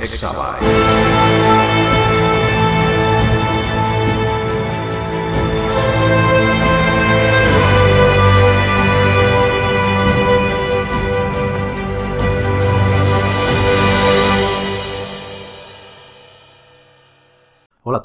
Exabyte.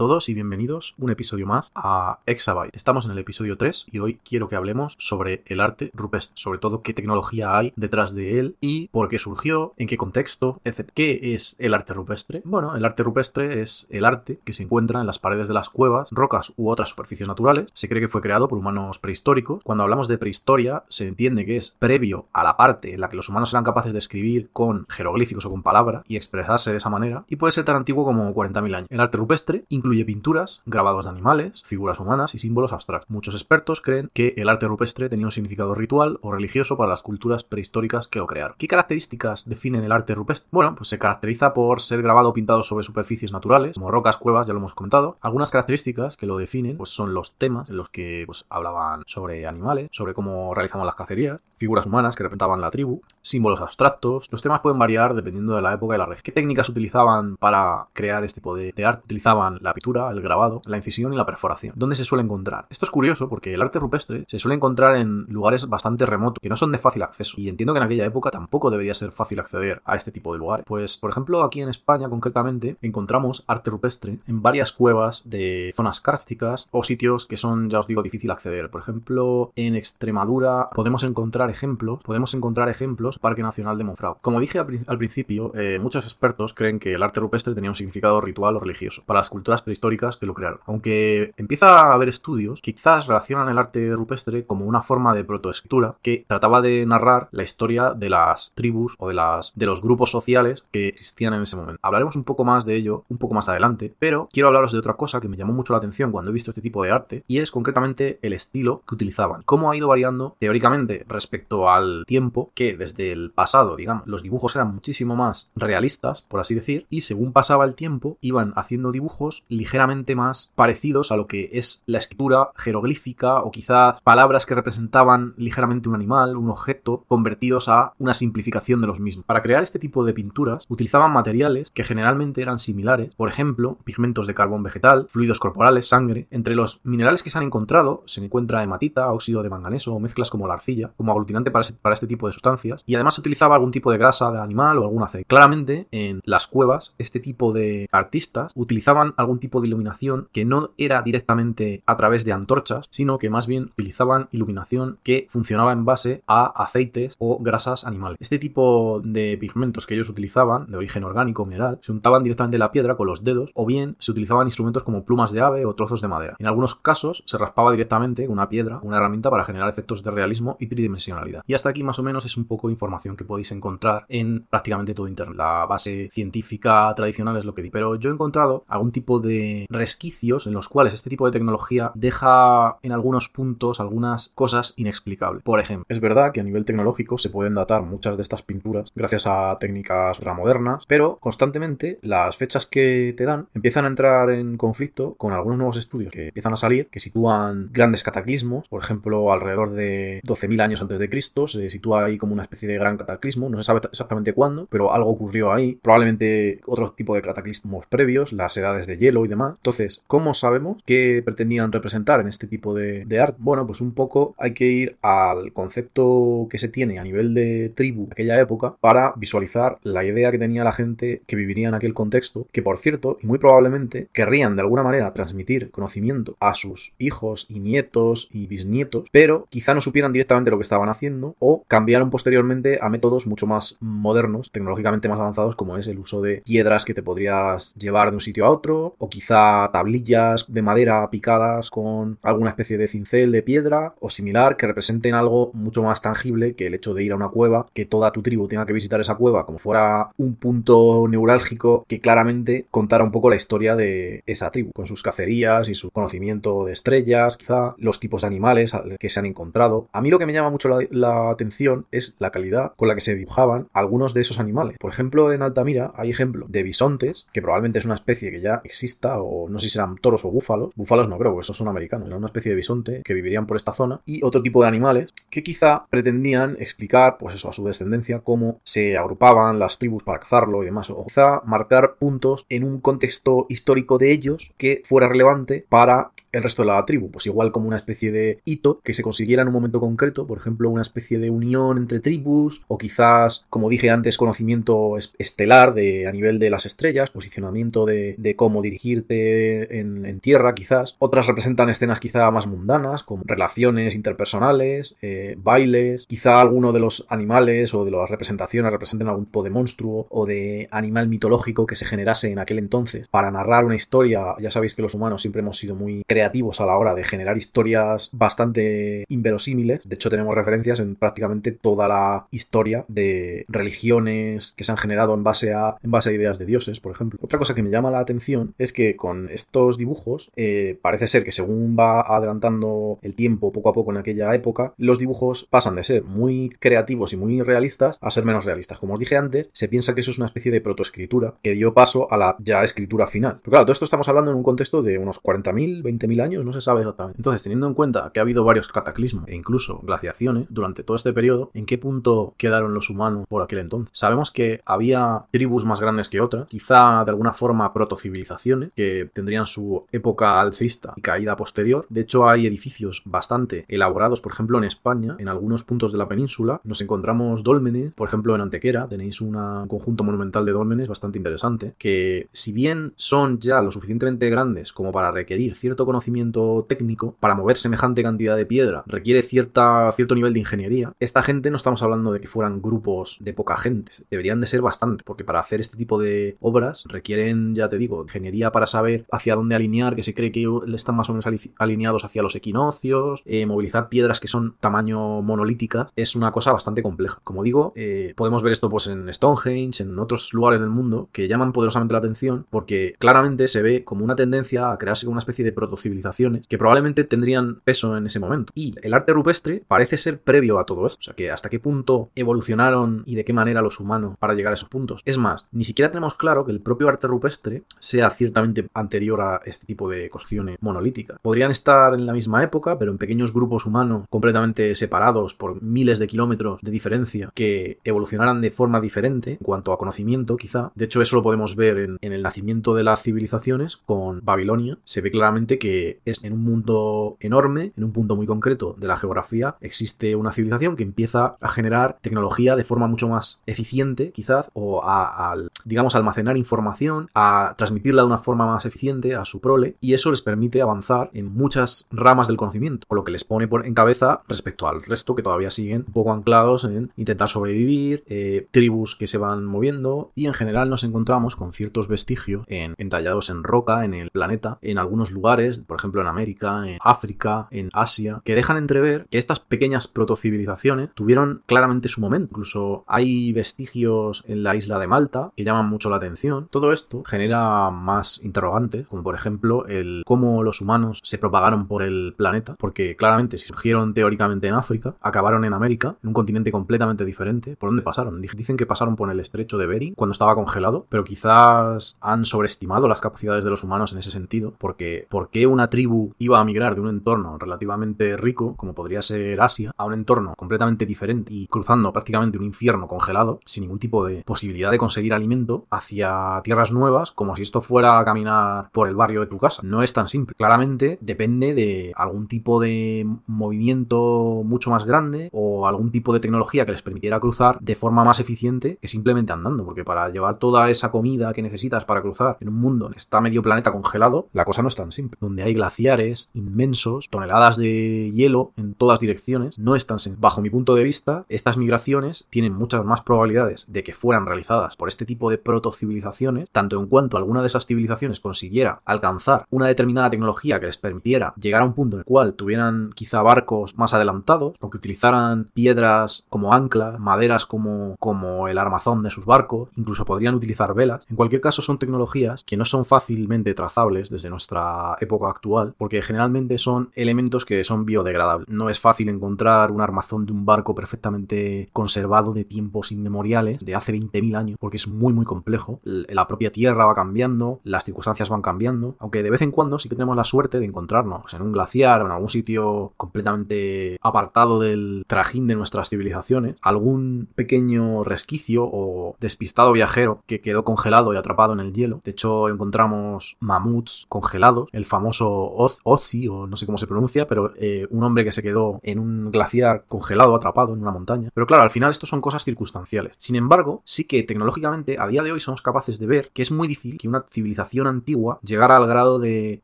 Todos y bienvenidos un episodio más a Exabyte. Estamos en el episodio 3 y hoy quiero que hablemos sobre el arte rupestre, sobre todo qué tecnología hay detrás de él y por qué surgió, en qué contexto, etc. ¿Qué es el arte rupestre? Bueno, el arte rupestre es el arte que se encuentra en las paredes de las cuevas, rocas u otras superficies naturales. Se cree que fue creado por humanos prehistóricos. Cuando hablamos de prehistoria, se entiende que es previo a la parte en la que los humanos eran capaces de escribir con jeroglíficos o con palabra y expresarse de esa manera, y puede ser tan antiguo como 40.000 años. El arte rupestre incluye pinturas, grabados de animales, figuras humanas y símbolos abstractos. Muchos expertos creen que el arte rupestre tenía un significado ritual o religioso para las culturas prehistóricas que lo crearon. ¿Qué características definen el arte rupestre? Bueno, pues se caracteriza por ser grabado o pintado sobre superficies naturales, como rocas, cuevas, ya lo hemos comentado. Algunas características que lo definen pues son los temas en los que pues, hablaban sobre animales, sobre cómo realizaban las cacerías, figuras humanas que representaban la tribu, símbolos abstractos. Los temas pueden variar dependiendo de la época y la región. ¿Qué técnicas utilizaban para crear este tipo de arte? Utilizaban la pintura, el grabado, la incisión y la perforación. ¿Dónde se suele encontrar? Esto es curioso porque el arte rupestre se suele encontrar en lugares bastante remotos, que no son de fácil acceso. Y entiendo que en aquella época tampoco debería ser fácil acceder a este tipo de lugares. Pues, por ejemplo, aquí en España concretamente encontramos arte rupestre en varias cuevas de zonas cársticas o sitios que son, ya os digo, difícil acceder. Por ejemplo, en Extremadura podemos encontrar ejemplos, podemos encontrar ejemplos Parque Nacional de Monfragüe. Como dije al principio, eh, muchos expertos creen que el arte rupestre tenía un significado ritual o religioso. Para las culturas prehistóricas que lo crearon. Aunque empieza a haber estudios quizás relacionan el arte rupestre como una forma de protoescritura que trataba de narrar la historia de las tribus o de, las, de los grupos sociales que existían en ese momento. Hablaremos un poco más de ello un poco más adelante, pero quiero hablaros de otra cosa que me llamó mucho la atención cuando he visto este tipo de arte y es concretamente el estilo que utilizaban. Cómo ha ido variando teóricamente respecto al tiempo que desde el pasado, digamos, los dibujos eran muchísimo más realistas, por así decir, y según pasaba el tiempo iban haciendo dibujos ligeramente más parecidos a lo que es la escritura jeroglífica o quizás palabras que representaban ligeramente un animal, un objeto, convertidos a una simplificación de los mismos. Para crear este tipo de pinturas utilizaban materiales que generalmente eran similares, por ejemplo, pigmentos de carbón vegetal, fluidos corporales, sangre. Entre los minerales que se han encontrado se encuentra hematita, óxido de manganeso o mezclas como la arcilla, como aglutinante para, para este tipo de sustancias, y además se utilizaba algún tipo de grasa de animal o algún aceite. Claramente, en las cuevas, este tipo de artistas utilizaban algún tipo de iluminación que no era directamente a través de antorchas, sino que más bien utilizaban iluminación que funcionaba en base a aceites o grasas animales. Este tipo de pigmentos que ellos utilizaban, de origen orgánico mineral, se untaban directamente en la piedra con los dedos o bien se utilizaban instrumentos como plumas de ave o trozos de madera. En algunos casos se raspaba directamente una piedra, una herramienta para generar efectos de realismo y tridimensionalidad. Y hasta aquí más o menos es un poco información que podéis encontrar en prácticamente todo Internet. La base científica tradicional es lo que di, pero yo he encontrado algún tipo de resquicios en los cuales este tipo de tecnología deja en algunos puntos algunas cosas inexplicables. Por ejemplo, es verdad que a nivel tecnológico se pueden datar muchas de estas pinturas gracias a técnicas ultramodernas, pero constantemente las fechas que te dan empiezan a entrar en conflicto con algunos nuevos estudios que empiezan a salir, que sitúan grandes cataclismos, por ejemplo, alrededor de 12.000 años antes de Cristo, se sitúa ahí como una especie de gran cataclismo, no se sabe exactamente cuándo, pero algo ocurrió ahí, probablemente otro tipo de cataclismos previos, las edades de hielo y demás. Entonces, ¿cómo sabemos qué pretendían representar en este tipo de, arte? Bueno, pues un poco hay que ir al concepto que se tiene a nivel de tribu de aquella época para visualizar la idea que tenía la gente que viviría en aquel contexto, que por cierto, y muy probablemente querrían de alguna manera transmitir conocimiento a sus hijos y nietos y bisnietos, pero quizá no supieran directamente lo que estaban haciendo o cambiaron posteriormente a métodos mucho más modernos, tecnológicamente más avanzados, como es el uso de piedras que te podrías llevar de un sitio a otro, o quizá tablillas de madera picadas con alguna especie de cincel de piedra o similar que representen algo mucho más tangible que el hecho de ir a una cueva, que toda tu tribu tenga que visitar esa cueva como fuera un punto neurálgico que claramente contara un poco la historia de esa tribu, con sus cacerías y su conocimiento de estrellas, quizá los tipos de animales que se han encontrado. A mí lo que me llama mucho la, atención es la calidad con la que se dibujaban algunos de esos animales. Por ejemplo, en Altamira hay ejemplos de bisontes, que probablemente es una especie que ya existe o no sé si eran toros o búfalos. Búfalos no creo, porque esos son americanos, era una especie de bisonte que vivirían por esta zona, y otro tipo de animales que quizá pretendían explicar, pues eso, a su descendencia, cómo se agrupaban las tribus para cazarlo y demás, o quizá marcar puntos en un contexto histórico de ellos que fuera relevante para el resto de la tribu, pues igual como una especie de hito que se consiguiera en un momento concreto, por ejemplo, una especie de unión entre tribus, o quizás, como dije antes, conocimiento estelar de, a nivel de las estrellas, posicionamiento de, cómo dirigirte en, tierra, quizás. Otras representan escenas quizá más mundanas, como relaciones interpersonales, eh, bailes, quizá alguno de los animales o de las representaciones representen algún tipo de monstruo o de animal mitológico que se generase en aquel entonces para narrar una historia. Ya sabéis que los humanos siempre hemos sido muy creativos creativos a la hora de generar historias bastante inverosímiles. De hecho, tenemos referencias en prácticamente toda la historia de religiones que se han generado en base a, en base a ideas de dioses, por ejemplo. Otra cosa que me llama la atención es que con estos dibujos eh, parece ser que según va adelantando el tiempo poco a poco en aquella época, los dibujos pasan de ser muy creativos y muy realistas a ser menos realistas. Como os dije antes, se piensa que eso es una especie de protoescritura que dio paso a la ya escritura final. Pero claro, todo esto estamos hablando en un contexto de unos 40.000, 20.000 años, no se sabe exactamente. Entonces, teniendo en cuenta que ha habido varios cataclismos e incluso glaciaciones durante todo este periodo, ¿en qué punto quedaron los humanos por aquel entonces? Sabemos que había tribus más grandes que otras, quizá de alguna forma protocivilizaciones que tendrían su época alcista y caída posterior. De hecho, hay edificios bastante elaborados, por ejemplo, en España, en algunos puntos de la península, nos encontramos dólmenes, por ejemplo, en Antequera tenéis un conjunto monumental de dólmenes bastante interesante, que si bien son ya lo suficientemente grandes como para requerir cierto conocimiento conocimiento técnico para mover semejante cantidad de piedra requiere cierta, cierto nivel de ingeniería. Esta gente no estamos hablando de que fueran grupos de poca gente, deberían de ser bastante, porque para hacer este tipo de obras requieren, ya te digo, ingeniería para saber hacia dónde alinear, que se cree que están más o menos alineados hacia los equinoccios, eh, movilizar piedras que son tamaño monolítica, es una cosa bastante compleja. Como digo, eh, podemos ver esto pues en Stonehenge, en otros lugares del mundo, que llaman poderosamente la atención porque claramente se ve como una tendencia a crearse una especie de protocivilización que probablemente tendrían peso en ese momento. Y el arte rupestre parece ser previo a todo esto. O sea, que hasta qué punto evolucionaron y de qué manera los humanos para llegar a esos puntos. Es más, ni siquiera tenemos claro que el propio arte rupestre sea ciertamente anterior a este tipo de cuestiones monolíticas. Podrían estar en la misma época, pero en pequeños grupos humanos completamente separados por miles de kilómetros de diferencia que evolucionaran de forma diferente en cuanto a conocimiento, quizá. De hecho, eso lo podemos ver en, en el nacimiento de las civilizaciones con Babilonia. Se ve claramente que es en un mundo enorme, en un punto muy concreto de la geografía, existe una civilización que empieza a generar tecnología de forma mucho más eficiente, quizás, o a, digamos, almacenar información, a transmitirla de una forma más eficiente a su prole, y eso les permite avanzar en muchas ramas del conocimiento, con lo que les pone por, en cabeza respecto al resto que todavía siguen un poco anclados en intentar sobrevivir, eh, tribus que se van moviendo, y en general nos encontramos con ciertos vestigios en, entallados en roca en el planeta, en algunos lugares, por ejemplo en América, en África, en Asia, que dejan entrever que estas pequeñas protocivilizaciones tuvieron claramente su momento. Incluso hay vestigios en la isla de Malta que llaman mucho la atención. Todo esto genera más interrogantes, como por ejemplo el cómo los humanos se propagaron por el planeta, porque claramente si surgieron teóricamente en África, acabaron en América, en un continente completamente diferente. ¿Por dónde pasaron? Dicen que pasaron por el estrecho de Bering cuando estaba congelado, pero quizás han sobreestimado las capacidades de los humanos en ese sentido, porque ¿por qué una tribu iba a migrar de un entorno relativamente rico, como podría ser Asia, a un entorno completamente diferente y cruzando prácticamente un infierno congelado, sin ningún tipo de posibilidad de conseguir alimento, hacia tierras nuevas, como si esto fuera a caminar por el barrio de tu casa. No es tan simple. Claramente depende de algún tipo de movimiento mucho más grande o algún tipo de tecnología que les permitiera cruzar de forma más eficiente que simplemente andando, porque para llevar toda esa comida que necesitas para cruzar en un mundo en está medio planeta congelado, la cosa no es tan simple. Hay glaciares inmensos, toneladas de hielo en todas direcciones, no están bajo mi punto de vista, estas migraciones tienen muchas más probabilidades de que fueran realizadas por este tipo de protocivilizaciones, tanto en cuanto alguna de esas civilizaciones consiguiera alcanzar una determinada tecnología que les permitiera llegar a un punto en el cual tuvieran quizá barcos más adelantados, o que utilizaran piedras como ancla, maderas como, como el armazón de sus barcos, incluso podrían utilizar velas. En cualquier caso, son tecnologías que no son fácilmente trazables desde nuestra época actual, porque generalmente son elementos que son biodegradables. No es fácil encontrar un armazón de un barco perfectamente conservado de tiempos inmemoriales, de hace 20.000 años, porque es muy muy complejo. La propia Tierra va cambiando, las circunstancias van cambiando, aunque de vez en cuando sí que tenemos la suerte de encontrarnos en un glaciar o en algún sitio completamente apartado del trajín de nuestras civilizaciones, algún pequeño resquicio o despistado viajero que quedó congelado y atrapado en el hielo. De hecho, encontramos mamuts congelados, el famoso Ozzy, o no sé cómo se pronuncia, pero eh, un hombre que se quedó en un glaciar congelado, atrapado en una montaña. Pero claro, al final esto son cosas circunstanciales. Sin embargo, sí que tecnológicamente a día de hoy somos capaces de ver que es muy difícil que una civilización antigua llegara al grado de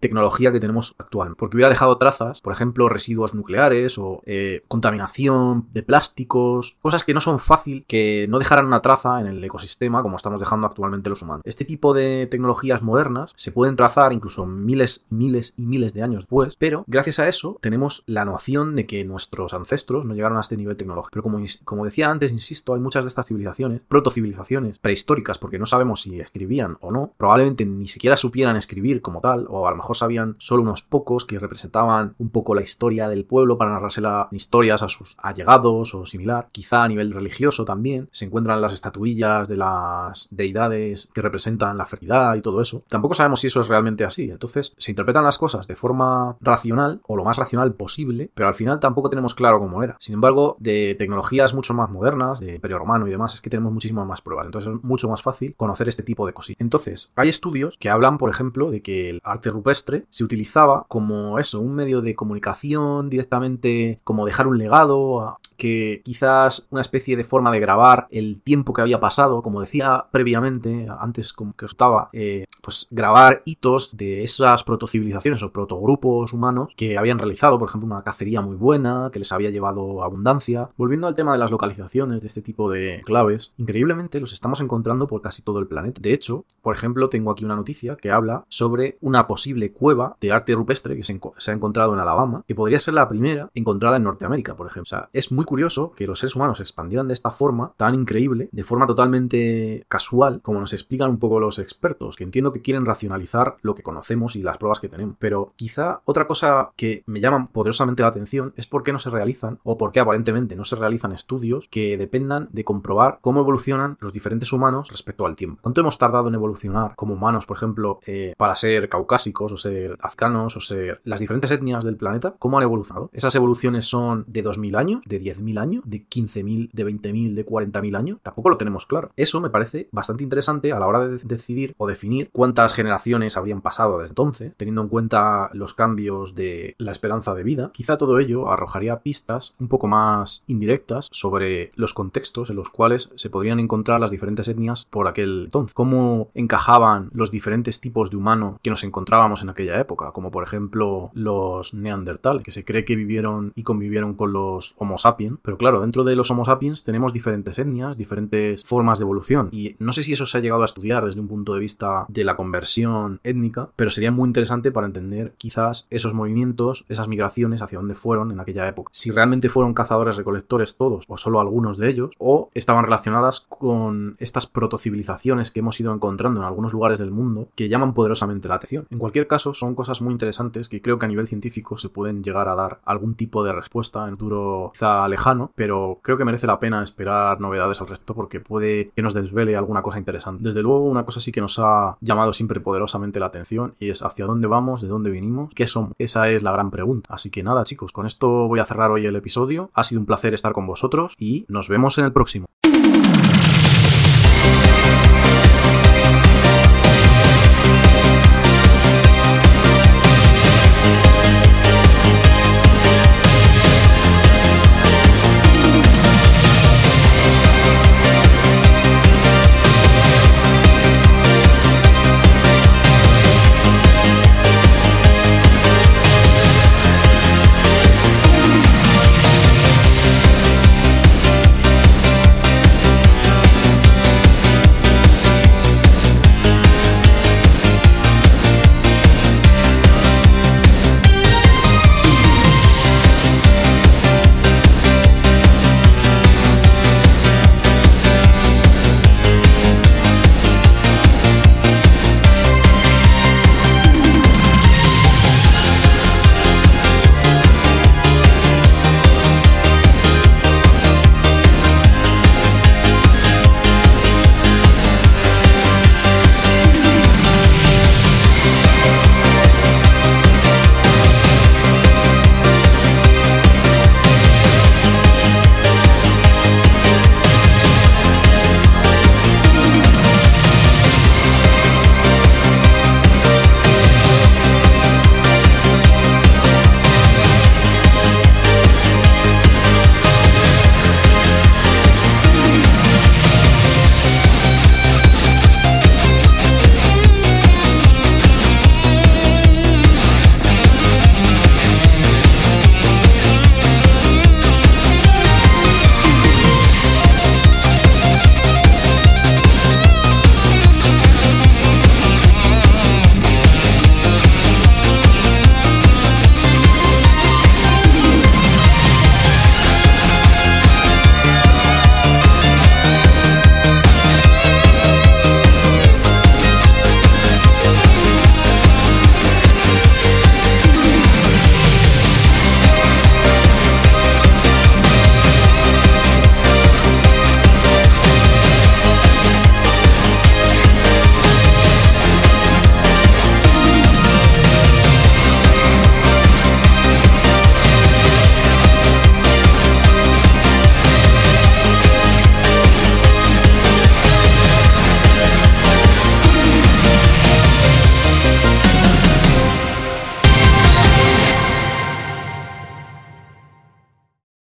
tecnología que tenemos actualmente. Porque hubiera dejado trazas, por ejemplo, residuos nucleares o eh, contaminación de plásticos, cosas que no son fácil que no dejaran una traza en el ecosistema como estamos dejando actualmente los humanos. Este tipo de tecnologías modernas se pueden trazar incluso miles, miles y miles de años después, pero gracias a eso tenemos la noción de que nuestros ancestros no llegaron a este nivel tecnológico. Pero como, como decía antes, insisto, hay muchas de estas civilizaciones, protocivilizaciones, prehistóricas, porque no sabemos si escribían o no, probablemente ni siquiera supieran escribir como tal, o a lo mejor sabían solo unos pocos que representaban un poco la historia del pueblo para narrársela historias a sus allegados o similar. Quizá a nivel religioso también se encuentran las estatuillas de las deidades que representan la fertilidad y todo eso. Tampoco sabemos si eso es realmente así. Entonces se interpretan las cosas de forma racional o lo más racional posible, pero al final tampoco tenemos claro cómo era. Sin embargo, de tecnologías mucho más modernas, de Imperio Romano y demás, es que tenemos muchísimas más pruebas. Entonces es mucho más fácil conocer este tipo de cositas. Entonces, hay estudios que hablan, por ejemplo, de que el arte rupestre se utilizaba como eso, un medio de comunicación directamente, como dejar un legado, que quizás una especie de forma de grabar el tiempo que había pasado, como decía previamente, antes como que os estaba, eh, pues grabar hitos de esas protocivilizaciones o protogrupos humanos que habían realizado, por ejemplo, una cacería muy buena, que les había llevado abundancia. Volviendo al tema de las localizaciones de este tipo de claves, increíblemente los estamos encontrando por casi todo el planeta. De hecho, por ejemplo, tengo aquí una noticia que habla sobre una posible cueva de arte rupestre que se, se ha encontrado en Alabama, que podría ser la primera encontrada en Norteamérica, por ejemplo. O sea, es muy curioso que los seres humanos expandieran de esta forma tan increíble, de forma totalmente casual, como nos explican un poco los expertos, que entiendo que quieren racionalizar lo que conocemos y las pruebas que tenemos. Pero quizá otra cosa que me llama poderosamente la atención es por qué no se realizan, o por qué aparentemente no se realizan estudios que dependan de comprobar cómo evolucionan los diferentes humanos respecto al tiempo. ¿Cuánto hemos tardado en evolucionar como humanos, por ejemplo, eh, para ser caucásicos o ser afganos o ser las diferentes etnias del planeta? ¿Cómo han evolucionado? ¿Esas evoluciones son de 2.000 años, de 10.000 años, de 15.000, de 20.000, de 40.000 años? Tampoco lo tenemos claro. Eso me parece bastante interesante a la hora de decidir o definir cuántas generaciones habrían pasado desde entonces, teniendo en cuenta los cambios de la esperanza de vida. Quizá todo ello arrojaría pistas un poco más indirectas sobre los contextos en los cuales se podrían encontrar las diferentes etnias por aquel entonces. Cómo encajaban los diferentes tipos de humano que nos encontrábamos en aquella época, como por ejemplo los neandertal, que se cree que vivieron y convivieron con los Homo sapiens. Pero claro, dentro de los Homo sapiens tenemos diferentes etnias, diferentes formas de evolución. Y no sé si eso se ha llegado a estudiar desde un punto de vista de la conversión étnica, pero sería muy interesante para entender quizás esos movimientos, esas migraciones, hacia dónde fueron en aquella época. Si realmente fueron cazadores recolectores todos, o solo algunos de ellos, o estaban relacionadas con estas protocivilizaciones que hemos ido encontrando en algunos lugares del mundo que llaman poderosamente la atención. En cualquier caso, son cosas muy interesantes que creo que a nivel científico se pueden llegar a dar algún tipo de respuesta en futuro quizá pero creo que merece la pena esperar novedades al respecto porque puede que nos desvele alguna cosa interesante. Desde luego, una cosa sí que nos ha llamado siempre poderosamente la atención y es hacia dónde vamos, de dónde vinimos, qué somos. Esa es la gran pregunta. Así que nada, chicos, con esto voy a cerrar hoy el episodio. Ha sido un placer estar con vosotros y nos vemos en el próximo.